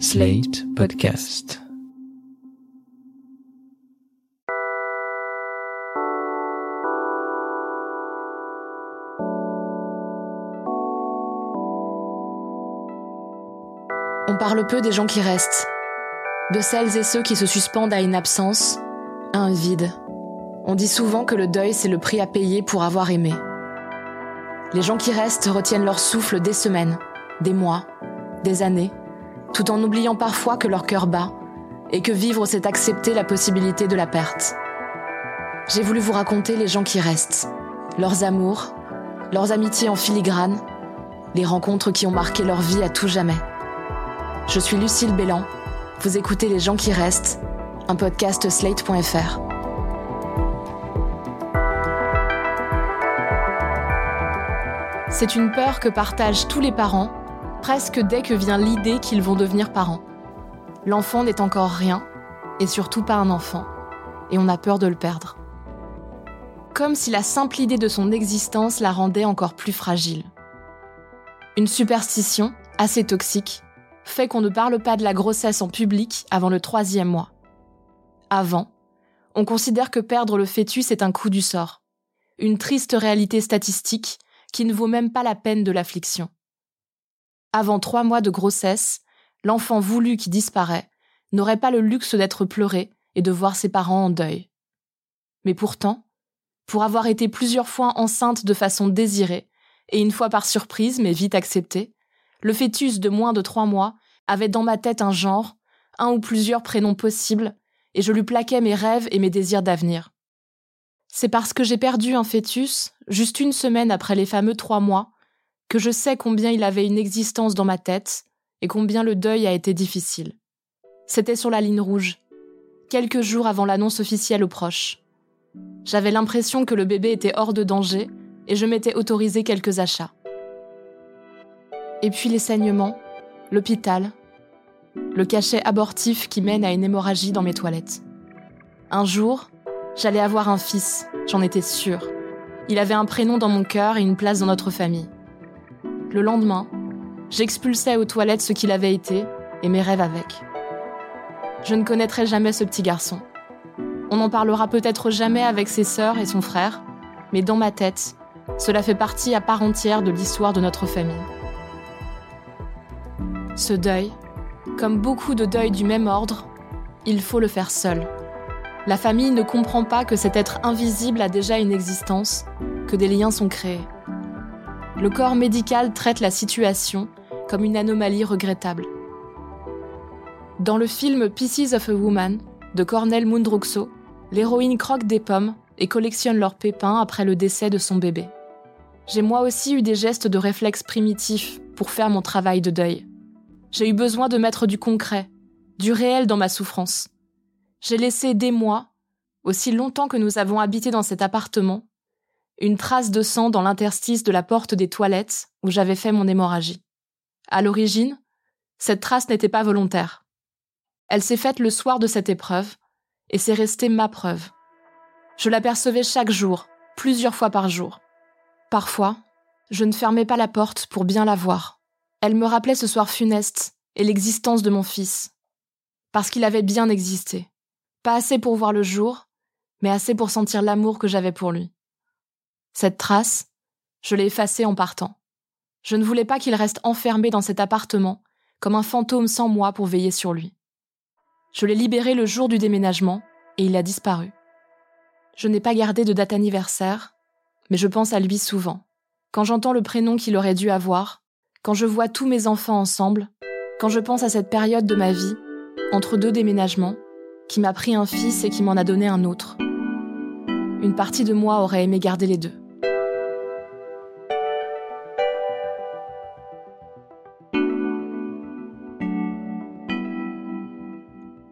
Slate Podcast. On parle peu des gens qui restent, de celles et ceux qui se suspendent à une absence, à un vide. On dit souvent que le deuil, c'est le prix à payer pour avoir aimé. Les gens qui restent retiennent leur souffle des semaines, des mois, des années, tout en oubliant parfois que leur cœur bat et que vivre, c'est accepter la possibilité de la perte. J'ai voulu vous raconter les gens qui restent, leurs amours, leurs amitiés en filigrane, les rencontres qui ont marqué leur vie à tout jamais. Je suis Lucille Bélan, vous écoutez Les gens qui restent, un podcast slate.fr. C'est une peur que partagent tous les parents, presque dès que vient l'idée qu'ils vont devenir parents. L'enfant n'est encore rien, et surtout pas un enfant, et on a peur de le perdre. Comme si la simple idée de son existence la rendait encore plus fragile. Une superstition, assez toxique, fait qu'on ne parle pas de la grossesse en public avant le troisième mois. Avant, on considère que perdre le fœtus est un coup du sort, une triste réalité statistique qui ne vaut même pas la peine de l'affliction. Avant trois mois de grossesse, l'enfant voulu qui disparaît n'aurait pas le luxe d'être pleuré et de voir ses parents en deuil. Mais pourtant, pour avoir été plusieurs fois enceinte de façon désirée, et une fois par surprise mais vite acceptée, le fœtus de moins de trois mois avait dans ma tête un genre, un ou plusieurs prénoms possibles, et je lui plaquais mes rêves et mes désirs d'avenir. C'est parce que j'ai perdu un fœtus, juste une semaine après les fameux trois mois, que je sais combien il avait une existence dans ma tête et combien le deuil a été difficile. C'était sur la ligne rouge, quelques jours avant l'annonce officielle aux proches. J'avais l'impression que le bébé était hors de danger et je m'étais autorisé quelques achats. Et puis les saignements, l'hôpital, le cachet abortif qui mène à une hémorragie dans mes toilettes. Un jour, J'allais avoir un fils, j'en étais sûre. Il avait un prénom dans mon cœur et une place dans notre famille. Le lendemain, j'expulsais aux toilettes ce qu'il avait été et mes rêves avec. Je ne connaîtrai jamais ce petit garçon. On n'en parlera peut-être jamais avec ses sœurs et son frère, mais dans ma tête, cela fait partie à part entière de l'histoire de notre famille. Ce deuil, comme beaucoup de deuils du même ordre, il faut le faire seul. La famille ne comprend pas que cet être invisible a déjà une existence, que des liens sont créés. Le corps médical traite la situation comme une anomalie regrettable. Dans le film Pieces of a Woman de Cornel Mundruxo, l'héroïne croque des pommes et collectionne leurs pépins après le décès de son bébé. J'ai moi aussi eu des gestes de réflexe primitifs pour faire mon travail de deuil. J'ai eu besoin de mettre du concret, du réel dans ma souffrance. J'ai laissé des mois, aussi longtemps que nous avons habité dans cet appartement, une trace de sang dans l'interstice de la porte des toilettes où j'avais fait mon hémorragie. À l'origine, cette trace n'était pas volontaire. Elle s'est faite le soir de cette épreuve, et c'est resté ma preuve. Je l'apercevais chaque jour, plusieurs fois par jour. Parfois, je ne fermais pas la porte pour bien la voir. Elle me rappelait ce soir funeste et l'existence de mon fils, parce qu'il avait bien existé. Pas assez pour voir le jour, mais assez pour sentir l'amour que j'avais pour lui. Cette trace, je l'ai effacée en partant. Je ne voulais pas qu'il reste enfermé dans cet appartement, comme un fantôme sans moi pour veiller sur lui. Je l'ai libéré le jour du déménagement, et il a disparu. Je n'ai pas gardé de date anniversaire, mais je pense à lui souvent. Quand j'entends le prénom qu'il aurait dû avoir, quand je vois tous mes enfants ensemble, quand je pense à cette période de ma vie, entre deux déménagements, qui m'a pris un fils et qui m'en a donné un autre. Une partie de moi aurait aimé garder les deux.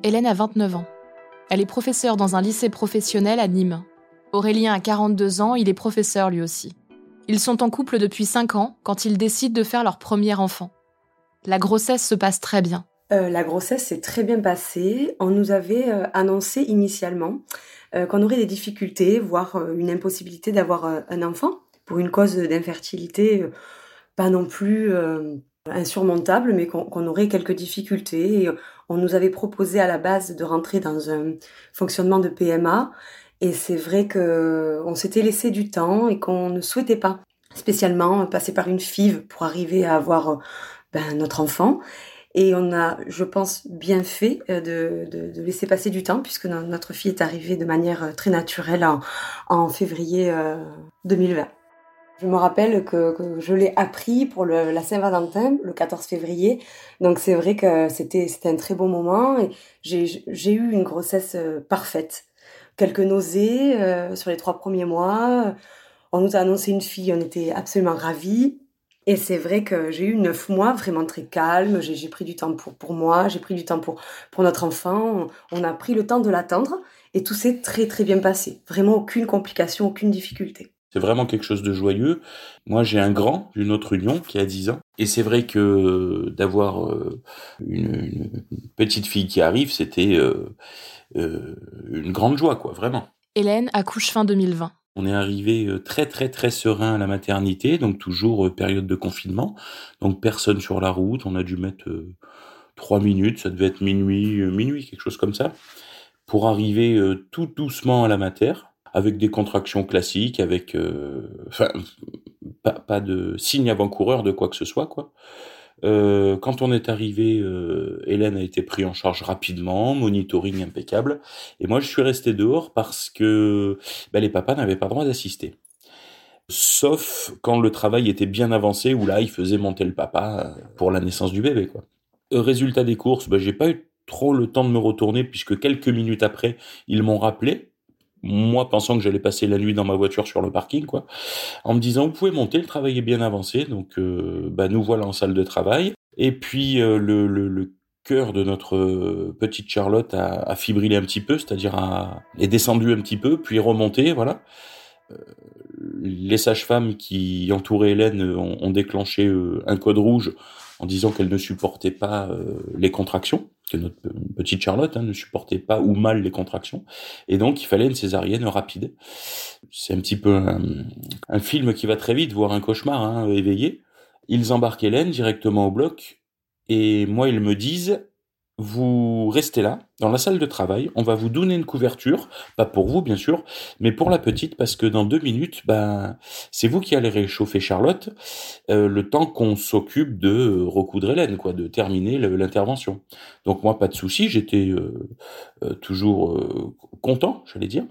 Hélène a 29 ans. Elle est professeure dans un lycée professionnel à Nîmes. Aurélien a 42 ans, il est professeur lui aussi. Ils sont en couple depuis 5 ans quand ils décident de faire leur premier enfant. La grossesse se passe très bien. Euh, la grossesse s'est très bien passée. On nous avait euh, annoncé initialement euh, qu'on aurait des difficultés, voire une impossibilité d'avoir un enfant pour une cause d'infertilité pas non plus insurmontable, mais qu'on aurait quelques difficultés. On nous avait proposé à la base de rentrer dans un fonctionnement de PMA, et c'est vrai que on s'était laissé du temps et qu'on ne souhaitait pas spécialement passer par une FIV pour arriver à avoir ben, notre enfant. Et on a, je pense, bien fait euh, de, laisser passer du temps puisque notre fille est arrivée de manière euh, très naturelle en, en février 2020. Euh, je me rappelle que, je l'ai appris pour le, la Saint-Valentin, le 14 février. Donc c'est vrai que c'était un très beau moment et j'ai eu une grossesse parfaite. Quelques nausées sur les trois premiers mois. On nous a annoncé une fille, on était absolument ravis. Et c'est vrai que j'ai eu neuf mois vraiment très calme. J'ai pris du temps pour, moi, j'ai pris du temps pour, pour notre enfant. On, a pris le temps de l'attendre et tout s'est très très bien passé. Vraiment aucune complication, aucune difficulté. C'est vraiment quelque chose de joyeux. Moi, j'ai un grand d'une autre union qui a 10 ans. Et c'est vrai que d'avoir euh, une, petite fille qui arrive, c'était euh, euh, une grande joie, quoi, vraiment. Hélène accouche fin 2020. On est arrivé euh, très très très serein à la maternité, donc toujours euh, période de confinement, donc personne sur la route. On a dû mettre euh, trois minutes, ça devait être minuit, minuit quelque chose comme ça, pour arriver tout doucement à la mater, avec des contractions classiques, avec, enfin, pas, pas de signe avant-coureur de quoi que ce soit, quoi. Euh, quand on est arrivé, euh, Hélène a été prise en charge rapidement, monitoring impeccable, et moi je suis resté dehors parce que ben, les papas n'avaient pas le droit d'assister. Sauf quand le travail était bien avancé, où là il faisait monter le papa euh, pour la naissance du bébé. Quoi. Résultat des courses, ben, j'ai pas eu trop le temps de me retourner puisque quelques minutes après, ils m'ont rappelé moi pensant que j'allais passer la nuit dans ma voiture sur le parking, quoi, en me disant vous pouvez monter, le travail est bien avancé, donc euh, bah, nous voilà en salle de travail. Et puis euh, le, le, le, cœur de notre euh, petite Charlotte a, a fibrillé un petit peu, c'est-à-dire a, est descendu un petit peu, puis remonté, voilà. les sages-femmes qui entouraient Hélène ont, ont déclenché un code rouge en disant qu'elle ne supportait pas les contractions que notre petite Charlotte hein, ne supportait pas ou mal les contractions, et donc il fallait une césarienne rapide. C'est un petit peu un, film qui va très vite, voire un cauchemar hein, éveillé. Ils embarquent Hélène directement au bloc, et moi ils me disent vous restez là, dans la salle de travail, on va vous donner une couverture, pas pour vous bien sûr, mais pour la petite, parce que dans deux minutes, ben, c'est vous qui allez réchauffer Charlotte, euh, le temps qu'on s'occupe de recoudre Hélène, quoi, de terminer l'intervention. Donc moi, pas de souci, j'étais euh, euh, toujours content, j'allais dire.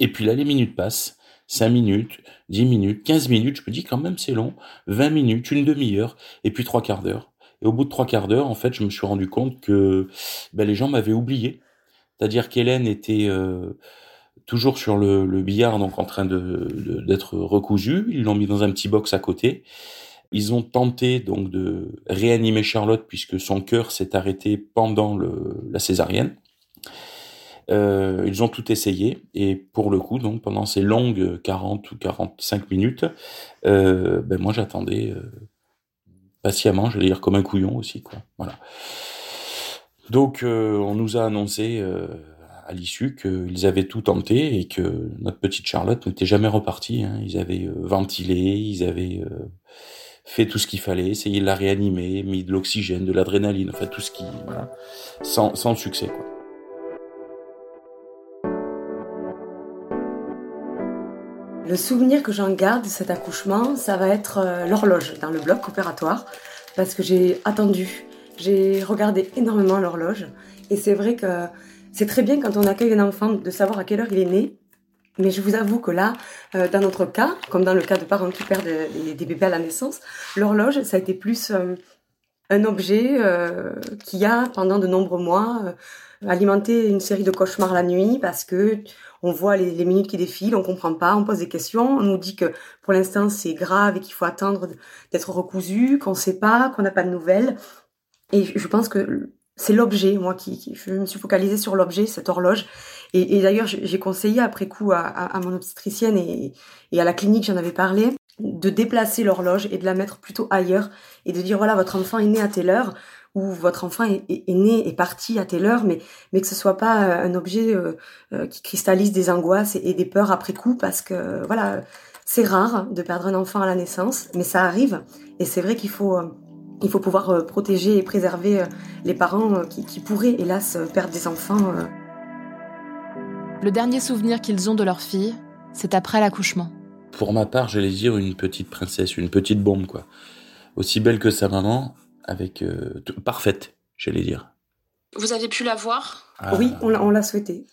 Et puis là, les minutes passent. 5 minutes, 10 minutes, 15 minutes, je me dis quand même c'est long, 20 minutes, une demi-heure, et puis trois quarts d'heure. Et au bout de trois quarts d'heure, en fait, je me suis rendu compte que ben, les gens m'avaient oublié. C'est-à-dire qu'Hélène était euh, toujours sur le, billard, donc en train d'être recousue. Ils l'ont mis dans un petit box à côté. Ils ont tenté donc de réanimer Charlotte puisque son cœur s'est arrêté pendant la césarienne. Euh, ils ont tout essayé et pour le coup, donc pendant ces longues 40 ou 45 minutes, euh, ben moi j'attendais patiemment, je vais dire comme un couillon aussi, quoi. Voilà. Donc, euh, on nous a annoncé euh, à l'issue qu'ils avaient tout tenté et que notre petite Charlotte n'était jamais repartie. Hein. Ils avaient euh, ventilé, ils avaient fait tout ce qu'il fallait, essayé de la réanimer, mis de l'oxygène, de l'adrénaline, enfin tout ce qui, voilà, sans, sans succès, quoi. Le souvenir que j'en garde de cet accouchement, ça va être euh, l'horloge dans le bloc opératoire, parce que j'ai attendu, j'ai regardé énormément l'horloge, et c'est vrai que c'est très bien quand on accueille un enfant de savoir à quelle heure il est né, mais je vous avoue que là, euh, dans notre cas, comme dans le cas de parents qui perdent des, bébés à la naissance, l'horloge, ça a été plus euh, un objet qui a, pendant de nombreux mois, alimenté une série de cauchemars la nuit, parce que on voit les, minutes qui défilent, on comprend pas, on pose des questions, on nous dit que pour l'instant c'est grave et qu'il faut attendre d'être recousu, qu'on sait pas, qu'on n'a pas de nouvelles. Et je pense que c'est l'objet, moi, qui, je me suis focalisée sur l'objet, cette horloge. Et, d'ailleurs, j'ai conseillé après coup à, mon obstétricienne et, et à la clinique, j'en avais parlé, de déplacer l'horloge et de la mettre plutôt ailleurs et de dire voilà, votre enfant est né à telle heure où votre enfant est, est, né, est parti à telle heure, mais, mais que ce soit pas euh, un objet euh, euh, qui cristallise des angoisses et, des peurs après coup, parce que voilà, c'est rare de perdre un enfant à la naissance, mais ça arrive, et c'est vrai qu'il faut Il faut pouvoir protéger et préserver les parents qui, pourraient, hélas, perdre des enfants. Le dernier souvenir qu'ils ont de leur fille, c'est après l'accouchement. Pour ma part, j'allais dire une petite princesse, une petite bombe, quoi. Aussi belle que sa maman, avec parfaite, j'allais dire. Vous avez pu la voir? Ah. Oui, on l'a souhaité.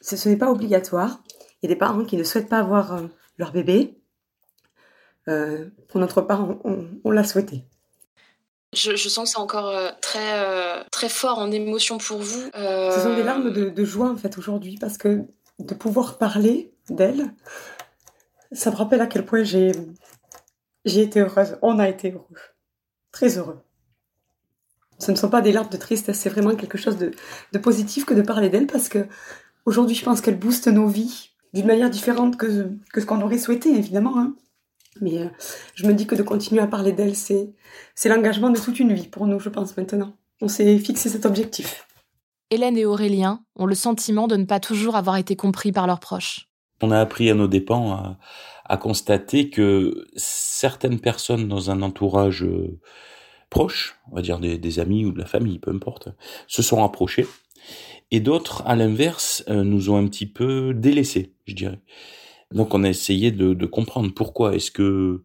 Ce, n'est pas obligatoire. Il y a des parents qui ne souhaitent pas avoir euh, leur bébé. Euh, pour notre part, on, l'a souhaité. Je, sens que c'est encore euh, très, très fort en émotion pour vous. Ce sont des larmes de, joie en fait aujourd'hui parce que de pouvoir parler d'elle, ça me rappelle à quel point j'ai j'ai été heureuse. On a été heureux, très heureux. Ce ne sont pas des larmes de tristesse, c'est vraiment quelque chose de, positif que de parler d'elle parce que aujourd'hui, je pense qu'elle booste nos vies d'une manière différente que, que ce qu'on aurait souhaité, évidemment. Hein. Mais euh, je me dis que de continuer à parler d'elle, c'est, c'est l'engagement de toute une vie pour nous, je pense, maintenant. On s'est fixé cet objectif. Hélène et Aurélien ont le sentiment de ne pas toujours avoir été compris par leurs proches. On a appris à nos dépens à, à constater que certaines personnes dans un entourage euh, proches, on va dire des, amis ou de la famille, peu importe, se sont rapprochés. Et d'autres, à l'inverse, euh, nous ont un petit peu délaissés, je dirais. Donc on a essayé de, comprendre pourquoi. Est-ce que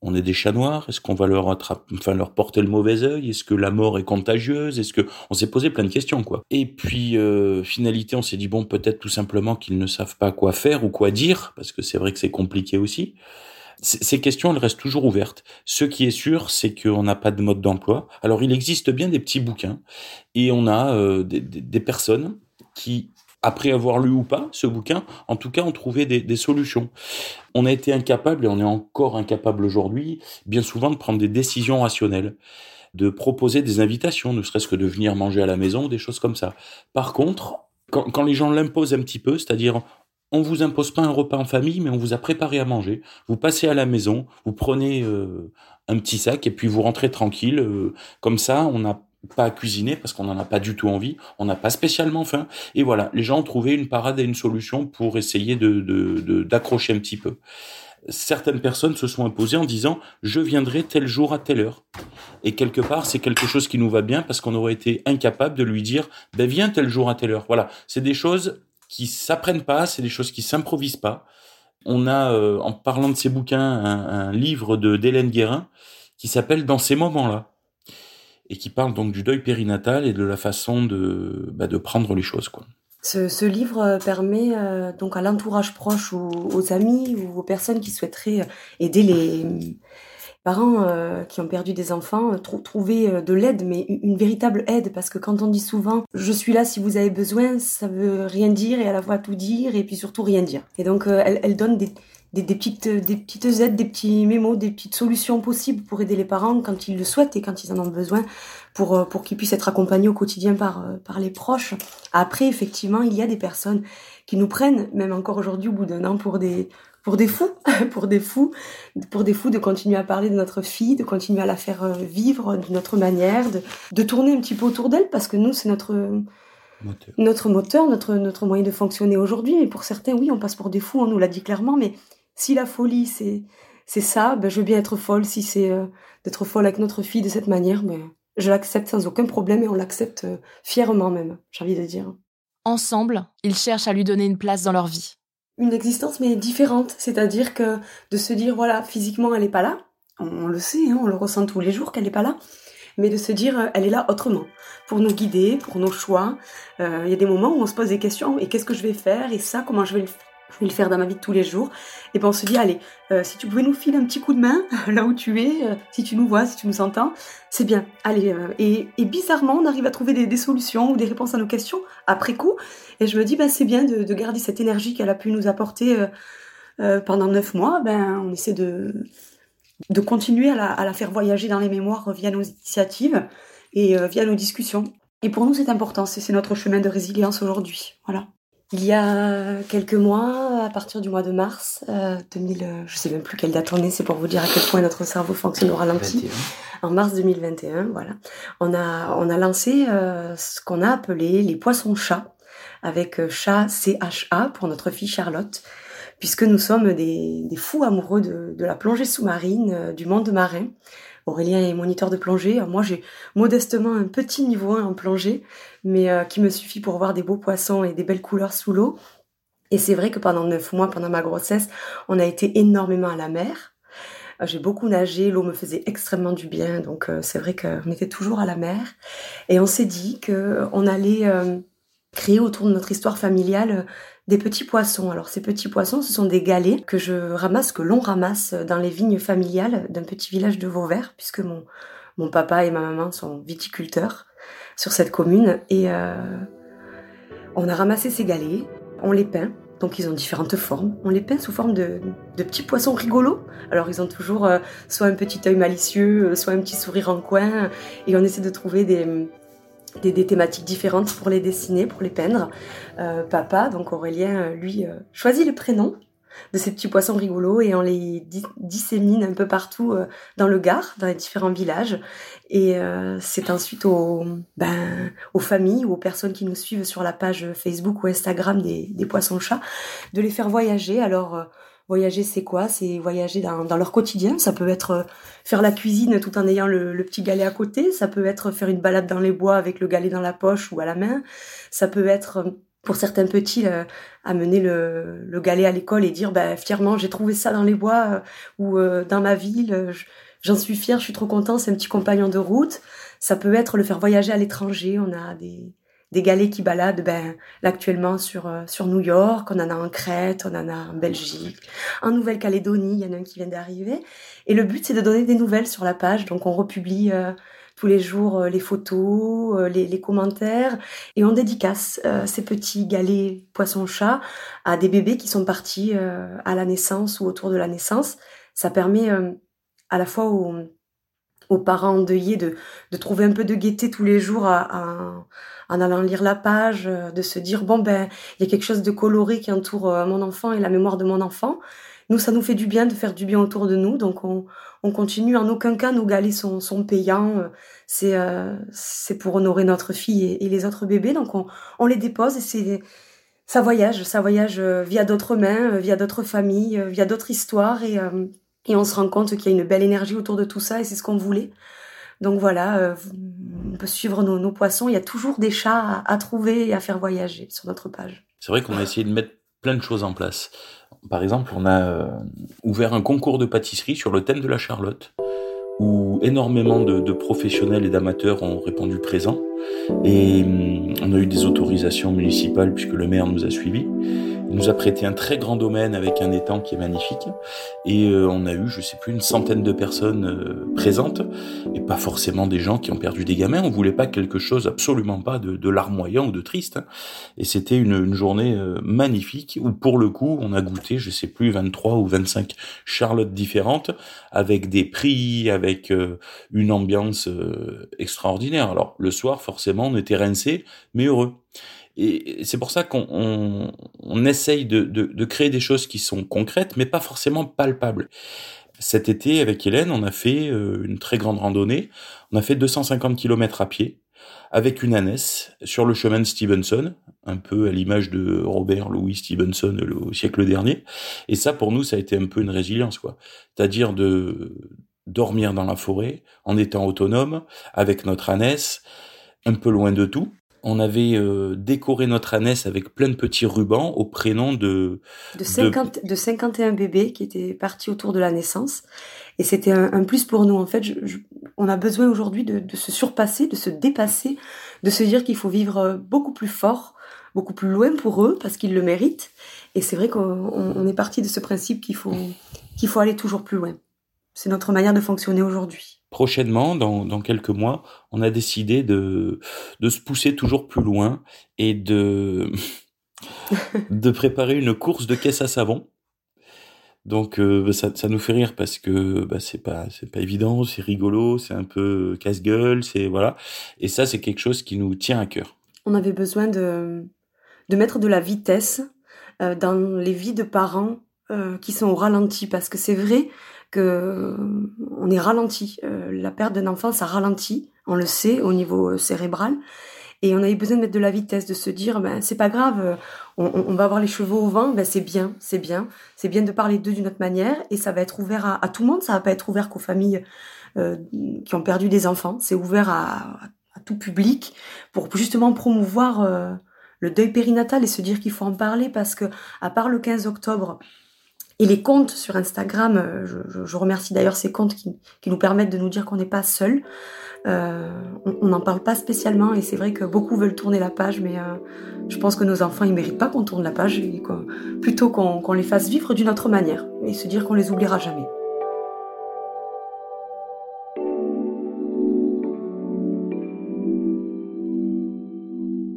on est des chats noirs? Est-ce qu'on va leur enfin leur porter le mauvais œil? Est-ce que la mort est contagieuse? Est-ce que on s'est posé plein de questions quoi. Et puis euh, finalité, on s'est dit bon peut-être tout simplement qu'ils ne savent pas quoi faire ou quoi dire parce que c'est vrai que c'est compliqué aussi ces questions, elles restent toujours ouvertes. Ce qui est sûr, c'est qu'on n'a pas de mode d'emploi. Alors, il existe bien des petits bouquins et on a euh, des, personnes qui, après avoir lu ou pas ce bouquin, en tout cas, ont trouvé des, solutions. On a été incapable, et on est encore incapable aujourd'hui, bien souvent, de prendre des décisions rationnelles de proposer des invitations, ne serait-ce que de venir manger à la maison, des choses comme ça. Par contre, quand les gens l'imposent un petit peu, c'est-à-dire on vous impose pas un repas en famille, mais on vous a préparé à manger. Vous passez à la maison, vous prenez euh, un petit sac et puis vous rentrez tranquille. Euh, comme ça, on n'a pas à cuisiner parce qu'on n'en a pas du tout envie, on n'a pas spécialement faim. Et voilà, les gens ont trouvé une parade et une solution pour essayer de d'accrocher un petit peu. Certaines personnes se sont imposées en disant je viendrai tel jour à telle heure. Et quelque part, c'est quelque chose qui nous va bien parce qu'on aurait été incapable de lui dire ben viens tel jour à telle heure. Voilà, c'est des choses qui s'apprennent pas, c'est des choses qui s'improvisent pas. On a, euh, en parlant de ces bouquins, un, livre de d'Hélène Guérin qui s'appelle Dans ces moments-là et qui parle donc du deuil périnatal et de la façon de, bah, prendre les choses, quoi. Ce, livre euh, permet euh, donc à l'entourage proche ou aux amis ou aux personnes qui souhaiteraient aider les parents euh, qui ont perdu des enfants, euh, trouver euh, de l'aide, mais une, véritable aide, parce que quand on dit souvent je suis là si vous avez besoin, ça veut rien dire et à la fois tout dire et puis surtout rien dire. Et donc elle, elle, donne des, des, des, petites, des petites aides, des petits mémos, des petites solutions possibles pour aider les parents quand ils le souhaitent et quand ils en ont besoin, pour, pour qu'ils puissent être accompagnés au quotidien par, par les proches. Après, effectivement, il y a des personnes qui nous prennent, même encore aujourd'hui au bout d'un an, pour des pour des fous, pour des fous, pour des fous de continuer à parler de notre fille, de continuer à la faire euh, vivre de notre manière, de, de tourner un petit peu autour d'elle parce que nous c'est notre moteur. notre moteur, notre notre moyen de fonctionner aujourd'hui. Mais pour certains, oui, on passe pour des fous, on nous l'a dit clairement. Mais si la folie c'est c'est ça, ben je veux bien être folle. Si c'est euh, d'être folle avec notre fille de cette manière, ben je l'accepte sans aucun problème et on l'accepte euh, fièrement même. J'ai envie de dire. Ensemble, ils cherchent à lui donner une place dans leur vie. Une existence mais différente, c'est-à-dire que de se dire voilà physiquement elle est pas là, on, le sait, hein, on le ressent tous les jours qu'elle est pas là, mais de se dire elle est là autrement, pour nous guider, pour nos choix. Euh, il y a des moments où on se pose des questions. Et qu'est-ce que je vais faire? Et ça comment je vais le je vais le faire dans ma vie de tous les jours. Et ben on se dit, allez, euh, si tu pouvais nous filer un petit coup de main là où tu es, euh, si tu nous vois, si tu nous entends, c'est bien. Allez, euh, et, et, bizarrement, on arrive à trouver des, solutions ou des réponses à nos questions après coup. Et je me dis, ben c'est bien de, de, garder cette énergie qu'elle a pu nous apporter pendant neuf mois. Ben on essaie de de continuer à la, à la, faire voyager dans les mémoires via nos initiatives et via nos discussions. Et pour nous, c'est important, c'est notre chemin de résilience aujourd'hui. Voilà. Il y a quelques mois, à partir du mois de mars 2000, euh, euh, je sais même plus quelle date on est, c'est pour vous dire à quel point notre cerveau fonctionne au ralenti. En mars 2021, voilà, on a on a lancé euh, ce qu'on a appelé les poissons chats avec chat CHA pour notre fille Charlotte, puisque nous sommes des, des fous amoureux de, de la plongée sous-marine, du monde marin. Aurélien est moniteur de plongée. Moi, j'ai modestement un petit niveau 1 en plongée, mais qui me suffit pour voir des beaux poissons et des belles couleurs sous l'eau. Et c'est vrai que pendant neuf mois, pendant ma grossesse, on a été énormément à la mer. J'ai beaucoup nagé, l'eau me faisait extrêmement du bien, donc c'est vrai qu'on était toujours à la mer. Et on s'est dit qu'on allait créer autour de notre histoire familiale des petits poissons. Alors ces petits poissons, ce sont des galets que je ramasse, que l'on ramasse dans les vignes familiales d'un petit village de Vauvert, puisque mon, mon papa et ma maman sont viticulteurs sur cette commune. Et euh, on a ramassé ces galets, on les peint. Donc ils ont différentes formes. On les peint sous forme de, de petits poissons rigolos. Alors ils ont toujours euh, soit un petit œil malicieux, euh, soit un petit sourire en coin. Et on essaie de trouver des, des, thématiques différentes pour les dessiner, pour les peindre. Euh, papa, donc Aurélien, euh, lui, euh, choisit le prénom de ces petits poissons rigolos et on les dissémine un peu partout dans le Gard, dans les différents villages. Et c'est ensuite aux, ben, aux familles ou aux personnes qui nous suivent sur la page Facebook ou Instagram des, des poissons chats de les faire voyager. Alors Voyager, c'est quoi? C'est voyager dans, leur quotidien. Ça peut être euh, faire la cuisine tout en ayant le, petit galet à côté. Ça peut être faire une balade dans les bois avec le galet dans la poche ou à la main. Ça peut être euh, pour certains petits euh, amener le, le galet à l'école et dire bah, fièrement j'ai trouvé ça dans les bois ou dans ma ville. J'en suis fière, je suis trop content. C'est un petit compagnon de route. Ça peut être le faire voyager à l'étranger. On a des des galets qui baladent ben, actuellement sur, euh, sur New York, on en a en Crète, on en a en Belgique, en Nouvelle-Calédonie, il y en a un qui vient d'arriver. Et le but, c'est de donner des nouvelles sur la page. Donc, on republie euh, tous les jours euh, les photos, les, les, commentaires, et on dédicace ces petits galets poisson-chat à des bébés qui sont partis à la naissance ou autour de la naissance. Ça permet à la fois aux, aux parents endeuillés de, de trouver un peu de gaieté tous les jours à en allant lire la page, euh, de se dire bon ben il y a quelque chose de coloré qui entoure euh, mon enfant et la mémoire de mon enfant. Nous, ça nous fait du bien de faire du bien autour de nous, donc on, on continue. En aucun cas, nos galets sont, sont payants. Euh, c'est c'est pour honorer notre fille et, les autres bébés, donc on, les dépose et ça voyage, ça voyage via d'autres mains, via d'autres familles, via d'autres histoires et et on se rend compte qu'il y a une belle énergie autour de tout ça et c'est ce qu'on voulait. Donc voilà, euh, on peut suivre nos, poissons. Il y a toujours des chats à, trouver et à faire voyager sur notre page. C'est vrai qu'on a essayé de mettre plein de choses en place. Par exemple, on a euh, ouvert un concours de pâtisserie sur le thème de la Charlotte, où énormément de professionnels et d'amateurs ont répondu présent. Et hum, on a eu des autorisations municipales puisque le maire nous a suivis. Nous a prêté un très grand domaine avec un étang qui est magnifique. Et euh, on a eu, je sais plus, une centaine de personnes euh, présentes. Et pas forcément des gens qui ont perdu des gamins. On voulait pas quelque chose, absolument pas, de, larmoyant ou de triste. Hein. Et c'était une, une, journée euh, magnifique où, pour le coup, on a goûté, je sais plus, 23 ou 25 charlottes différentes avec des prix, avec une ambiance extraordinaire. Alors, le soir, forcément, on était rincés, mais heureux. Et c'est pour ça qu'on on, essaye de, de, de, créer des choses qui sont concrètes, mais pas forcément palpables. Cet été, avec Hélène, on a fait euh, une très grande randonnée. On a fait 250 km à pied avec une ânesse sur le chemin de Stevenson, un peu à l'image de Robert Louis Stevenson au siècle dernier. Et ça, pour nous, ça a été un peu une résilience, quoi. C'est-à-dire de dormir dans la forêt en étant autonome avec notre ânesse, un peu loin de tout, on avait euh, décoré notre ânesse avec plein de petits rubans au prénom de... De, 50, de... 51 bébés qui étaient partis autour de la naissance. Et c'était un, plus pour nous. En fait, on a besoin aujourd'hui de, se surpasser, de se dépasser, de se dire qu'il faut vivre euh, beaucoup plus fort, beaucoup plus loin pour eux, parce qu'ils le méritent. Et c'est vrai qu'on est parti de ce principe qu'il faut, qu'il faut aller toujours plus loin. C'est notre manière de fonctionner aujourd'hui prochainement, dans, quelques mois, on a décidé de, de se pousser toujours plus loin et de, de préparer une course de caisse à savon. Donc euh, bah, ça, ça, nous fait rire parce que bah, c'est pas c'est pas évident, c'est rigolo, c'est un peu casse-gueule, c'est voilà. Et ça c'est quelque chose qui nous tient à cœur. On avait besoin de de mettre de la vitesse euh, dans les vies de parents euh, qui sont au ralenti parce que c'est vrai que on est ralenti. Euh, la perte d'un enfant, ça ralentit, on le sait au niveau euh, cérébral. Et on a eu besoin de mettre de la vitesse, de se dire, ben c'est pas grave, euh, on, va avoir les chevaux au vent, ben c'est bien, c'est bien, c'est bien de parler d'eux d'une autre manière, et ça va être ouvert à, tout le monde, ça va pas être ouvert qu'aux familles qui ont perdu des enfants. C'est ouvert à, tout public pour justement promouvoir le deuil périnatal et se dire qu'il faut en parler parce que à part le 15 octobre et les comptes sur Instagram, euh, je, remercie d'ailleurs ces comptes qui, nous permettent de nous dire qu'on n'est pas seul. Euh, on n'en parle pas spécialement et c'est vrai que beaucoup veulent tourner la page, mais euh, je pense que nos enfants ils méritent pas qu'on tourne la page, et plutôt qu'on les fasse vivre d'une autre manière et se dire qu'on les oubliera jamais.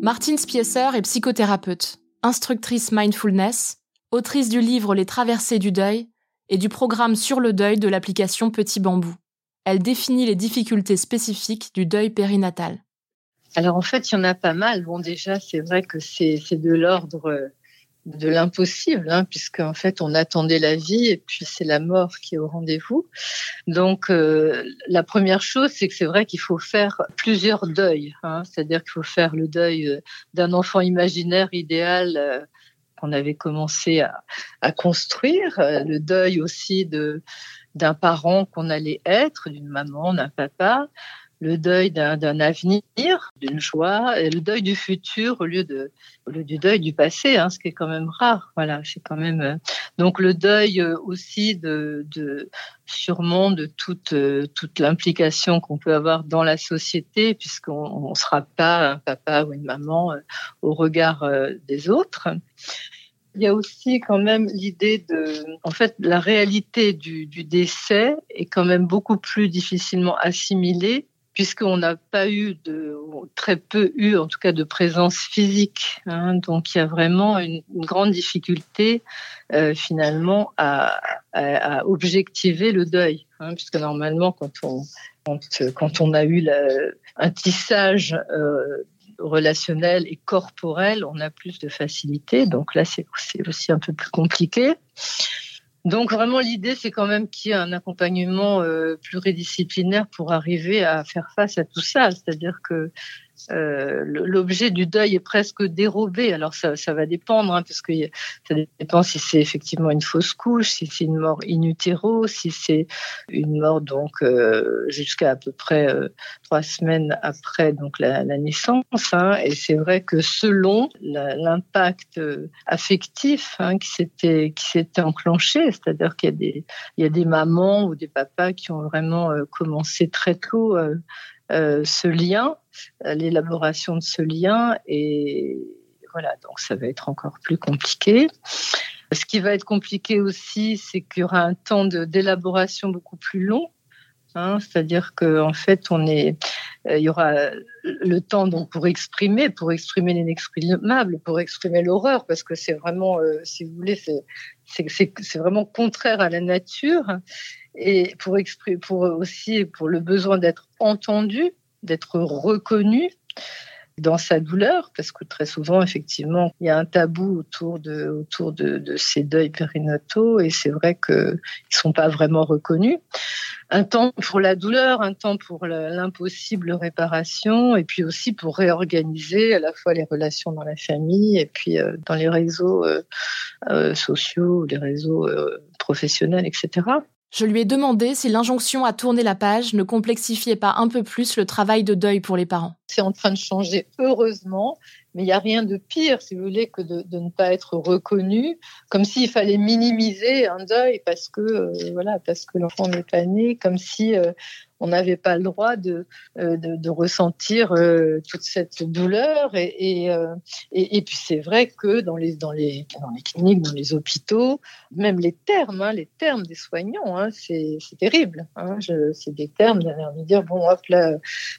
Martine Spiesser est psychothérapeute, instructrice mindfulness, autrice du livre Les traversées du deuil et du programme sur le deuil de l'application Petit Bambou. Elle définit les difficultés spécifiques du deuil périnatal. Alors en fait, il y en a pas mal. Bon, déjà, c'est vrai que c'est de l'ordre de l'impossible, hein, puisque en fait on attendait la vie et puis c'est la mort qui est au rendez-vous. Donc euh, la première chose, c'est que c'est vrai qu'il faut faire plusieurs deuils, hein, c'est-à-dire qu'il faut faire le deuil euh, d'un enfant imaginaire idéal euh, qu'on avait commencé à, construire, le deuil aussi de d'un parent qu'on allait être, d'une maman, d'un papa, le deuil d'un avenir, d'une joie, et le deuil du futur au lieu, de, au lieu du deuil du passé, hein, ce qui est quand même rare. Voilà, c'est quand même euh, donc le deuil euh, aussi de, de sûrement de toute euh, toute l'implication qu'on peut avoir dans la société, puisqu'on ne sera pas un papa ou une maman au regard des autres. Il y a aussi quand même l'idée de, en fait, la réalité du, décès est quand même beaucoup plus difficilement assimilée puisqu'on n'a pas eu de, très peu eu en tout cas de présence physique. Hein. donc il y a vraiment une, grande difficulté euh, finalement à, objectiver le deuil, hein, puisque normalement quand on quand, on a eu un tissage euh, relationnel et corporel, on a plus de facilité. Donc là, c'est aussi un peu plus compliqué. Donc vraiment l'idée c'est quand même qu'il y ait un accompagnement euh, pluridisciplinaire pour arriver à faire face à tout ça, c'est-à-dire que euh, l'objet du deuil est presque dérobé. Alors ça, va dépendre, hein, parce que ça dépend si c'est effectivement une fausse couche, si c'est une mort in utero, si c'est une mort donc euh, jusqu'à à peu près euh, trois semaines après donc la, naissance. Hein, et c'est vrai que selon l'impact affectif hein, qui s'était qui s'était enclenché, c'est-à-dire qu'il y a des il y a des mamans ou des papas qui ont vraiment commencé très tôt ce lien, l'élaboration de ce lien. Et voilà, donc ça va être encore plus compliqué. Ce qui va être compliqué aussi, c'est qu'il y aura un temps d'élaboration beaucoup plus long. Hein, C'est-à-dire qu'en en fait, on est, euh, il y aura le temps donc pour exprimer, pour exprimer l'inexprimable, pour exprimer l'horreur, parce que c'est vraiment, si vous voulez, c'est vraiment contraire à la nature et pour pour aussi pour le besoin d'être entendu, d'être reconnu dans sa douleur, parce que très souvent, effectivement, il y a un tabou autour de, autour de, ces deuils périnataux, et c'est vrai qu'ils ne sont pas vraiment reconnus. Un temps pour la douleur, un temps pour l'impossible réparation, et puis aussi pour réorganiser à la fois les relations dans la famille, et puis euh, dans les réseaux euh, euh, sociaux, les réseaux professionnels, etc. Je lui ai demandé si l'injonction à tourner la page ne complexifiait pas un peu plus le travail de deuil pour les parents. C'est en train de changer, heureusement, mais il n'y a rien de pire, si vous voulez, que de, ne pas être reconnu, comme s'il fallait minimiser un deuil parce que euh, voilà, parce que l'enfant n'est pas né, comme si euh, on n'avait pas le droit de, euh, de, ressentir euh, toute cette douleur. Et, et, euh, et, puis c'est vrai que dans les, dans, les, dans les cliniques, dans les hôpitaux, même les termes, hein, les termes des soignants, hein, c'est terrible. Hein, c'est des termes, de dire, bon, hop, là,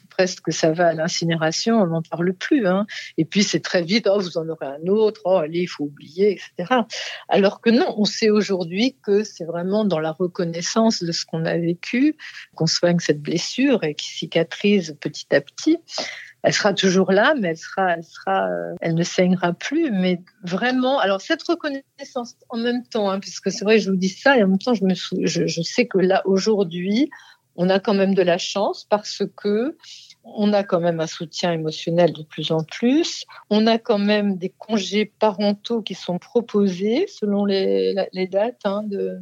presque ça va à l'incinération, on n'en parle plus. Hein. Et puis c'est très vite, oh, vous en aurez un autre, oh, allez, il faut oublier, etc. Alors que non, on sait aujourd'hui que c'est vraiment dans la reconnaissance de ce qu'on a vécu qu'on soigne cette blessure et qui cicatrise petit à petit. Elle sera toujours là, mais elle sera, elle euh, ne saignera plus. Mais vraiment, alors cette reconnaissance en même temps, hein, puisque c'est vrai, je vous dis ça, et en même temps, je me, je, sais que là aujourd'hui, on a quand même de la chance parce que on a quand même un soutien émotionnel de plus en plus. On a quand même des congés parentaux qui sont proposés selon les, dates hein, de,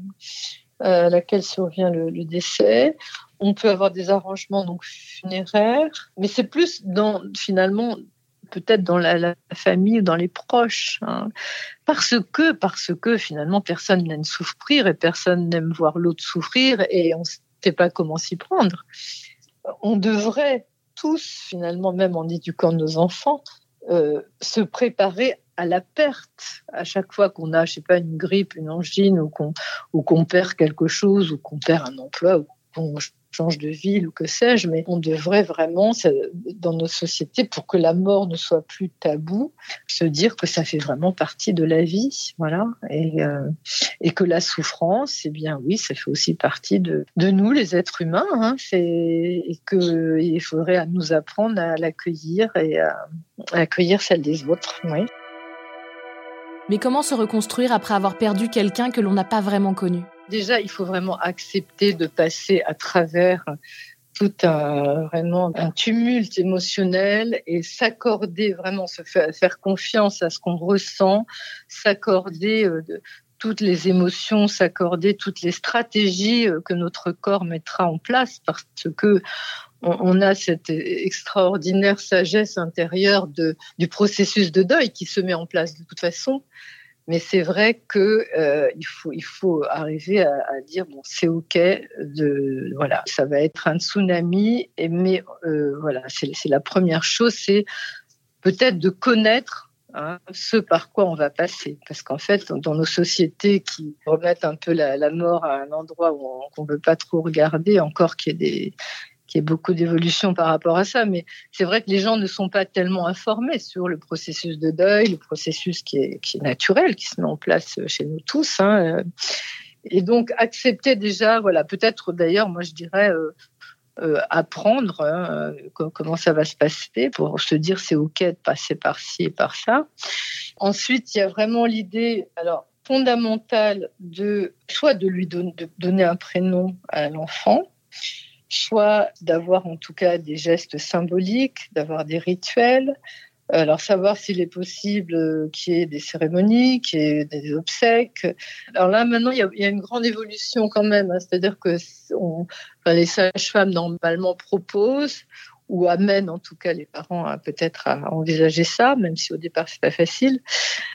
à laquelle survient le, décès. On peut avoir des arrangements donc funéraires, mais c'est plus dans finalement peut-être dans la, famille ou dans les proches, hein. parce que parce que finalement personne n'aime souffrir et personne n'aime voir l'autre souffrir et on ne sait pas comment s'y prendre. On devrait tous finalement, même en éduquant nos enfants, euh, se préparer à la perte à chaque fois qu'on a, je sais pas, une grippe, une angine ou qu'on ou qu'on perd quelque chose ou qu'on perd un emploi ou qu'on change de ville ou que sais-je, mais on devrait vraiment, dans nos sociétés, pour que la mort ne soit plus tabou, se dire que ça fait vraiment partie de la vie, voilà, et, euh, et que la souffrance, eh bien oui, ça fait aussi partie de, de nous, les êtres humains, hein, et qu'il faudrait nous apprendre à l'accueillir et à, à accueillir celle des autres, oui. Mais comment se reconstruire après avoir perdu quelqu'un que l'on n'a pas vraiment connu? Déjà, il faut vraiment accepter de passer à travers tout un, vraiment un tumulte émotionnel et s'accorder vraiment, se faire, confiance à ce qu'on ressent, s'accorder euh, toutes les émotions, s'accorder toutes les stratégies euh, que notre corps mettra en place parce que on, a cette extraordinaire sagesse intérieure du processus de deuil qui se met en place de toute façon. Mais c'est vrai que euh, il faut il faut arriver à, dire bon c'est ok de voilà ça va être un tsunami et mais euh, voilà c'est la première chose c'est peut-être de connaître hein, ce par quoi on va passer. Parce qu'en fait dans nos sociétés qui remettent un peu la, la mort à un endroit qu'on veut pas trop regarder encore qu'il y ait des qu'il y ait beaucoup d'évolution par rapport à ça, mais c'est vrai que les gens ne sont pas tellement informés sur le processus de deuil, le processus qui est, qui est naturel, qui se met en place chez nous tous. Hein. Et donc accepter déjà, voilà, peut-être d'ailleurs, moi je dirais euh, euh, apprendre hein, comment ça va se passer pour se dire c'est ok de passer par ci et par ça. Ensuite, il y a vraiment l'idée, alors fondamentale de soit de lui donner un prénom à l'enfant soit d'avoir en tout cas des gestes symboliques, d'avoir des rituels. Alors savoir s'il est possible euh, qu'il y ait des cérémonies, qu'il y ait des obsèques. Alors là maintenant il y a, une grande évolution quand même, hein. c'est-à-dire que les sages-femmes normalement proposent ou amène en tout cas les parents à peut-être à envisager ça, même si au départ c'est pas facile.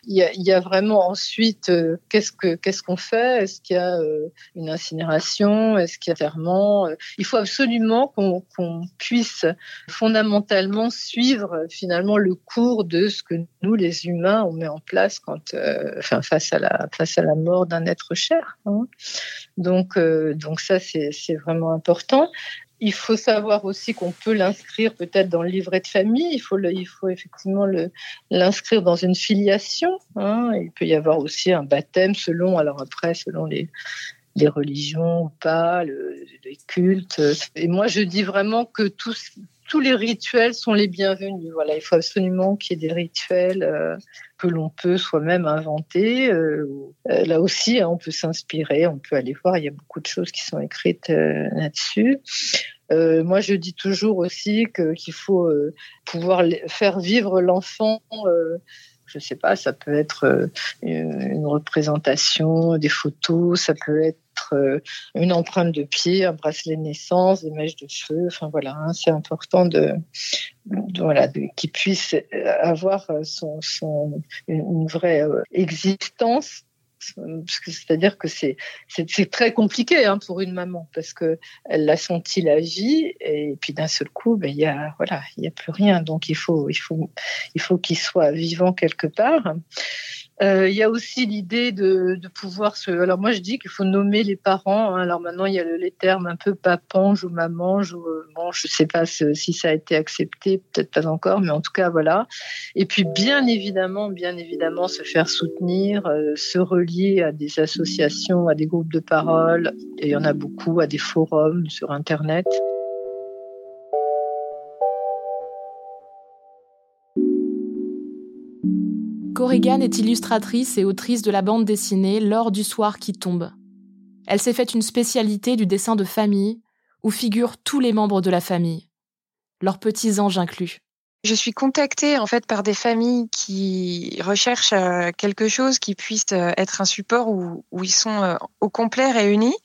Il y a, il y a vraiment ensuite euh, qu'est-ce que qu'est-ce qu'on fait? Est-ce qu'il y a euh, une incinération? Est-ce qu'il y a ferment? Il faut absolument qu'on qu'on puisse fondamentalement suivre euh, finalement le cours de ce que nous les humains on met en place quand enfin face à la face à la mort d'un être cher. Hein. Donc donc ça c'est vraiment important. Il faut savoir aussi qu'on peut l'inscrire peut-être dans le livret de famille. Il faut, il faut effectivement l'inscrire dans une filiation. Hein. Il peut y avoir aussi un baptême selon, alors après, selon les, religions ou pas, le, les cultes. Et moi, je dis vraiment que tous, tous les rituels sont les bienvenus. Voilà, il faut absolument qu'il y ait des rituels euh, que l'on peut soi-même inventer. Euh, euh, là aussi, hein, on peut s'inspirer, on peut aller voir. Il y a beaucoup de choses qui sont écrites là-dessus. Moi, je dis toujours aussi qu'il faut pouvoir faire vivre l'enfant. Je sais pas, ça peut être euh, une représentation, des photos, ça peut être euh, une empreinte de pied, un bracelet de naissance, des mèches de cheveux. Enfin voilà, hein, c'est important de, de voilà qu'il puisse avoir son, une vraie existence c'est-à-dire que c'est très compliqué hein, pour une maman parce que elle a senti la vie et puis d'un seul coup ben il y a voilà il a plus rien. Donc il faut qu'il soit vivant quelque part euh, il y a aussi l'idée de, pouvoir se. Alors moi je dis qu'il faut nommer les parents. Hein. Alors maintenant il y a le, les termes un peu papange ou mamange ou euh, bon je sais pas si ça a été accepté, peut-être pas encore, mais en tout cas voilà. Et puis bien évidemment, bien évidemment se faire soutenir, euh, se relier à des associations, à des groupes de parole. Et il y en a beaucoup, à des forums sur internet. Corrigan est illustratrice et autrice de la bande dessinée L'or du soir qui tombe. Elle s'est faite une spécialité du dessin de famille, où figurent tous les membres de la famille, leurs petits anges inclus. Je suis contactée en fait par des familles qui recherchent euh, quelque chose qui puisse euh, être un support où, où ils sont euh, au complet réunis,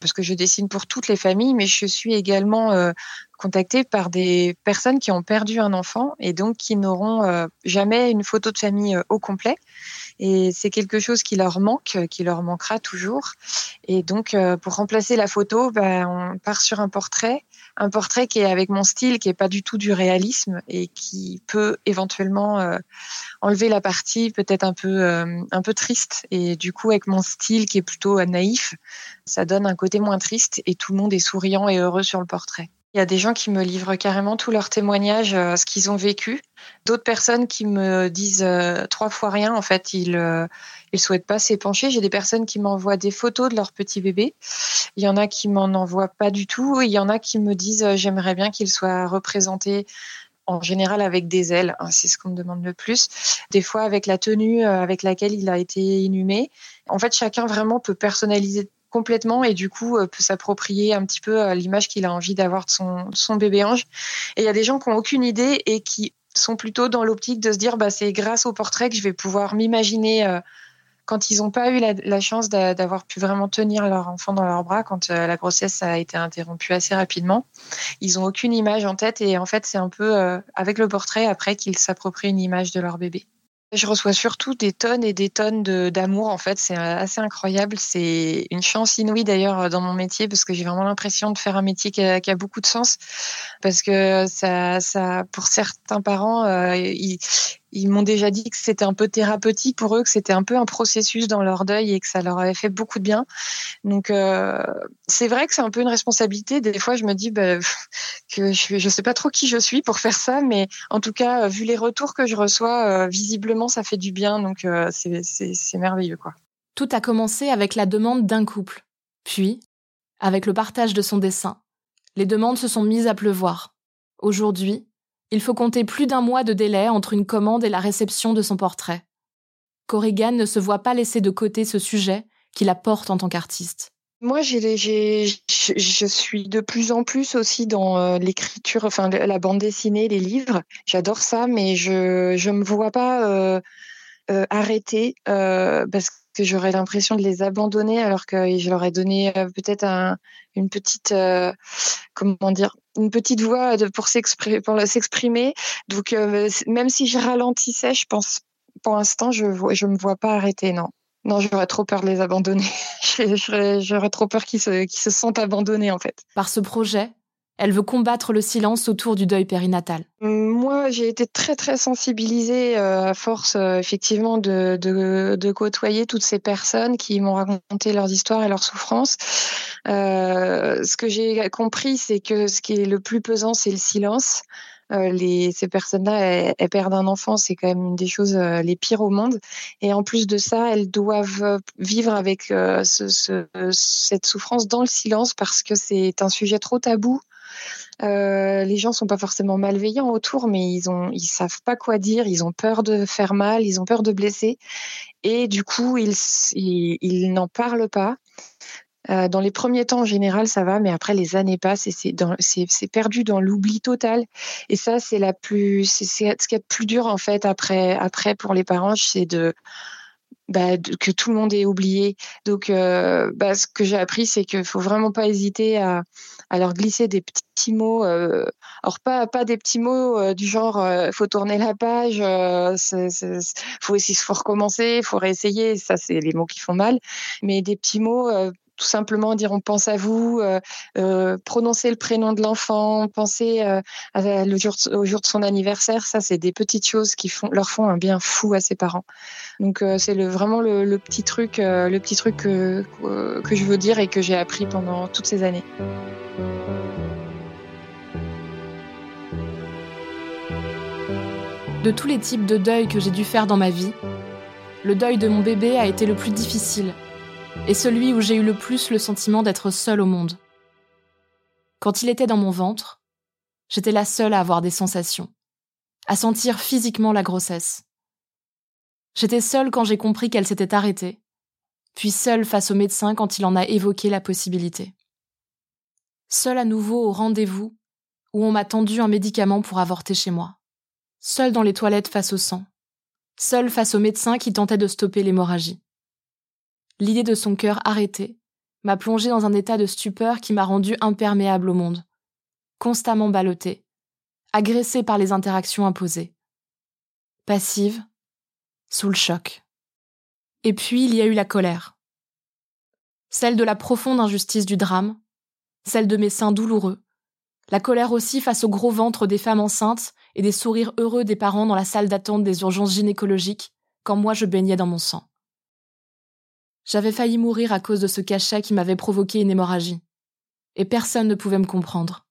parce que je dessine pour toutes les familles, mais je suis également contactée par des personnes qui ont perdu un enfant et donc qui n'auront jamais une photo de famille au complet. Et c'est quelque chose qui leur manque, qui leur manquera toujours. Et donc, pour remplacer la photo, ben, on part sur un portrait un portrait qui est avec mon style, qui est pas du tout du réalisme et qui peut éventuellement euh, enlever la partie peut-être un peu euh, un peu triste. Et du coup, avec mon style qui est plutôt naïf, ça donne un côté moins triste et tout le monde est souriant et heureux sur le portrait. Il y a des gens qui me livrent carrément tous leurs témoignages, euh, ce qu'ils ont vécu. D'autres personnes qui me disent euh, trois fois rien. En fait, ils euh, ils souhaitent pas s'épancher. J'ai des personnes qui m'envoient des photos de leur petit bébé. Il y en a qui m'en envoient pas du tout. Il y en a qui me disent j'aimerais bien qu'il soit représenté en général avec des ailes, hein, c'est ce qu'on me demande le plus. Des fois avec la tenue avec laquelle il a été inhumé. En fait, chacun vraiment peut personnaliser complètement et du coup euh, peut s'approprier un petit peu euh, l'image qu'il a envie d'avoir de son, son bébé ange. Et il y a des gens qui n'ont aucune idée et qui sont plutôt dans l'optique de se dire bah, c'est grâce au portrait que je vais pouvoir m'imaginer euh, quand ils n'ont pas eu la, chance d'avoir pu vraiment tenir leur enfant dans leurs bras, quand la grossesse a été interrompue assez rapidement, ils n'ont aucune image en tête et en fait c'est un peu avec le portrait après qu'ils s'approprient une image de leur bébé. Je reçois surtout des tonnes et des tonnes d'amour. En fait, c'est assez incroyable. C'est une chance inouïe d'ailleurs dans mon métier parce que j'ai vraiment l'impression de faire un métier qui a, beaucoup de sens. Parce que ça, ça pour certains parents, euh, ils, ils m'ont déjà dit que c'était un peu thérapeutique pour eux, que c'était un peu un processus dans leur deuil et que ça leur avait fait beaucoup de bien. Donc euh, c'est vrai que c'est un peu une responsabilité. Des fois, je me dis bah, que je je sais pas trop qui je suis pour faire ça, mais en tout cas, vu les retours que je reçois, euh, visiblement, ça fait du bien. Donc euh, c'est merveilleux, quoi. Tout a commencé avec la demande d'un couple, puis avec le partage de son dessin. Les demandes se sont mises à pleuvoir. Aujourd'hui, il faut compter plus d'un mois de délai entre une commande et la réception de son portrait. Corrigan ne se voit pas laisser de côté ce sujet qui la porte en tant qu'artiste. Moi, je suis de plus en plus aussi dans euh, l'écriture, enfin la bande dessinée, les livres. J'adore ça, mais je je me vois pas euh, euh, arrêter parce que j'aurais l'impression de les abandonner alors que je leur ai donné peut-être une petite comment dire une petite voix pour s'exprimer. Donc, euh, même si je ralentissais, je pense, pour l'instant, je je me vois pas arrêter, non. Non, j'aurais trop peur de les abandonner. j'aurais trop peur qu'ils se sentent abandonnés, en fait. Par ce projet, elle veut combattre le silence autour du deuil périnatal. Moi, j'ai été très très sensibilisée euh, à force euh, effectivement de, de, côtoyer toutes ces personnes qui m'ont raconté leurs histoires et leurs souffrances. Euh, ce que j'ai compris, c'est que ce qui est le plus pesant, c'est le silence. Ces personnes-là, elles, perdent un enfant, c'est quand même une des choses les pires au monde. Et en plus de ça, elles doivent vivre avec ce, ce, cette souffrance dans le silence parce que c'est un sujet trop tabou euh, les gens sont pas forcément malveillants autour, mais ils ont, ils savent pas quoi dire, ils ont peur de faire mal, ils ont peur de blesser, et du coup ils, ils, n'en parlent pas. Euh, dans les premiers temps, en général, ça va, mais après les années passent et c'est, c'est, perdu dans l'oubli total. Et ça, c'est la plus, c'est, ce qui est plus dur en fait après, après pour les parents, c'est de bah, que tout le monde est oublié. Donc, euh, bah, ce que j'ai appris, c'est qu'il faut vraiment pas hésiter à, à leur glisser des petits mots. Euh, alors pas pas des petits mots euh, du genre euh, faut tourner la page, euh, c'est, c'est, faut faut recommencer, faut réessayer. Ça, c'est les mots qui font mal. Mais des petits mots tout simplement dire on pense à vous, euh, euh, prononcer le prénom de l'enfant, penser euh, le au jour de son anniversaire, ça c'est des petites choses qui font, leur font un bien fou à ses parents. Donc c'est le, vraiment le, petit truc, le petit truc que, que je veux dire et que j'ai appris pendant toutes ces années. De tous les types de deuil que j'ai dû faire dans ma vie, le deuil de mon bébé a été le plus difficile et celui où j'ai eu le plus le sentiment d'être seule au monde. Quand il était dans mon ventre, j'étais la seule à avoir des sensations, à sentir physiquement la grossesse. J'étais seule quand j'ai compris qu'elle s'était arrêtée, puis seule face au médecin quand il en a évoqué la possibilité. Seule à nouveau au rendez-vous où on m'a tendu un médicament pour avorter chez moi. seule dans les toilettes face au sang, seule face au médecin qui tentait de stopper l'hémorragie. L'idée de son cœur arrêté m'a plongé dans un état de stupeur qui m'a rendu imperméable au monde, constamment ballottée, agressée par les interactions imposées. Passive, sous le choc. Et puis il y a eu la colère. Celle de la profonde injustice du drame, celle de mes seins douloureux, la colère aussi face au gros ventre des femmes enceintes et des sourires heureux des parents dans la salle d'attente des urgences gynécologiques quand moi je baignais dans mon sang. J'avais failli mourir à cause de ce cachet qui m'avait provoqué une hémorragie. Et personne ne pouvait me comprendre.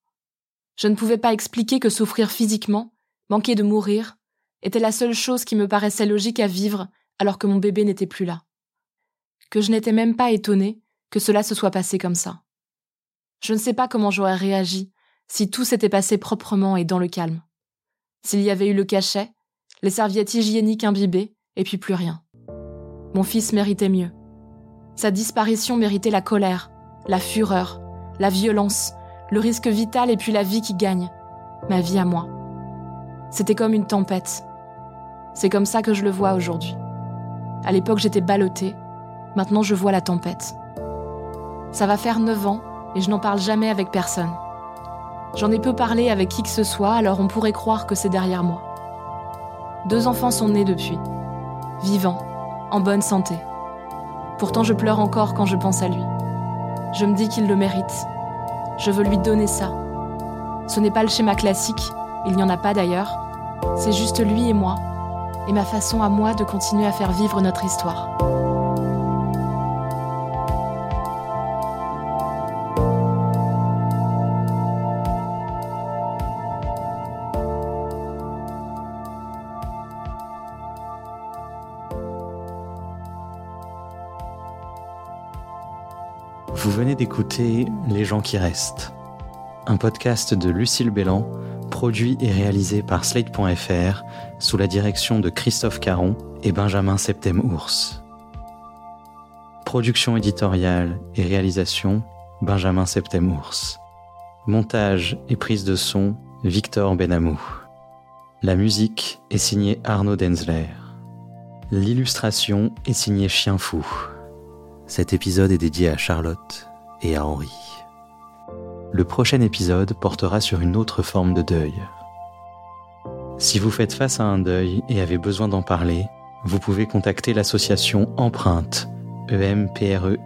Je ne pouvais pas expliquer que souffrir physiquement, manquer de mourir, était la seule chose qui me paraissait logique à vivre alors que mon bébé n'était plus là. Que je n'étais même pas étonnée que cela se soit passé comme ça. Je ne sais pas comment j'aurais réagi si tout s'était passé proprement et dans le calme. S'il y avait eu le cachet, les serviettes hygiéniques imbibées, et puis plus rien. Mon fils méritait mieux. Sa disparition méritait la colère, la fureur, la violence, le risque vital et puis la vie qui gagne. Ma vie à moi. C'était comme une tempête. C'est comme ça que je le vois aujourd'hui. À l'époque, j'étais ballottée. Maintenant, je vois la tempête. Ça va faire neuf ans et je n'en parle jamais avec personne. J'en ai peu parlé avec qui que ce soit, alors on pourrait croire que c'est derrière moi. Deux enfants sont nés depuis, vivants, en bonne santé. Pourtant, je pleure encore quand je pense à lui. Je me dis qu'il le mérite. Je veux lui donner ça. Ce n'est pas le schéma classique, il n'y en a pas d'ailleurs. C'est juste lui et moi, et ma façon à moi de continuer à faire vivre notre histoire. Venez d'écouter Les gens qui restent, un podcast de Lucille Bélan, produit et réalisé par Slate.fr sous la direction de Christophe Caron et Benjamin Septem-Ours. Production éditoriale et réalisation Benjamin Septem-Ours. Montage et prise de son Victor Benamou. La musique est signée Arnaud Denzler. L'illustration est signée Chien Fou. Cet épisode est dédié à Charlotte et à Henri. Le prochain épisode portera sur une autre forme de deuil. Si vous faites face à un deuil et avez besoin d'en parler, vous pouvez contacter l'association Empreinte, E-M-P-R-E-I-N-T-E-S.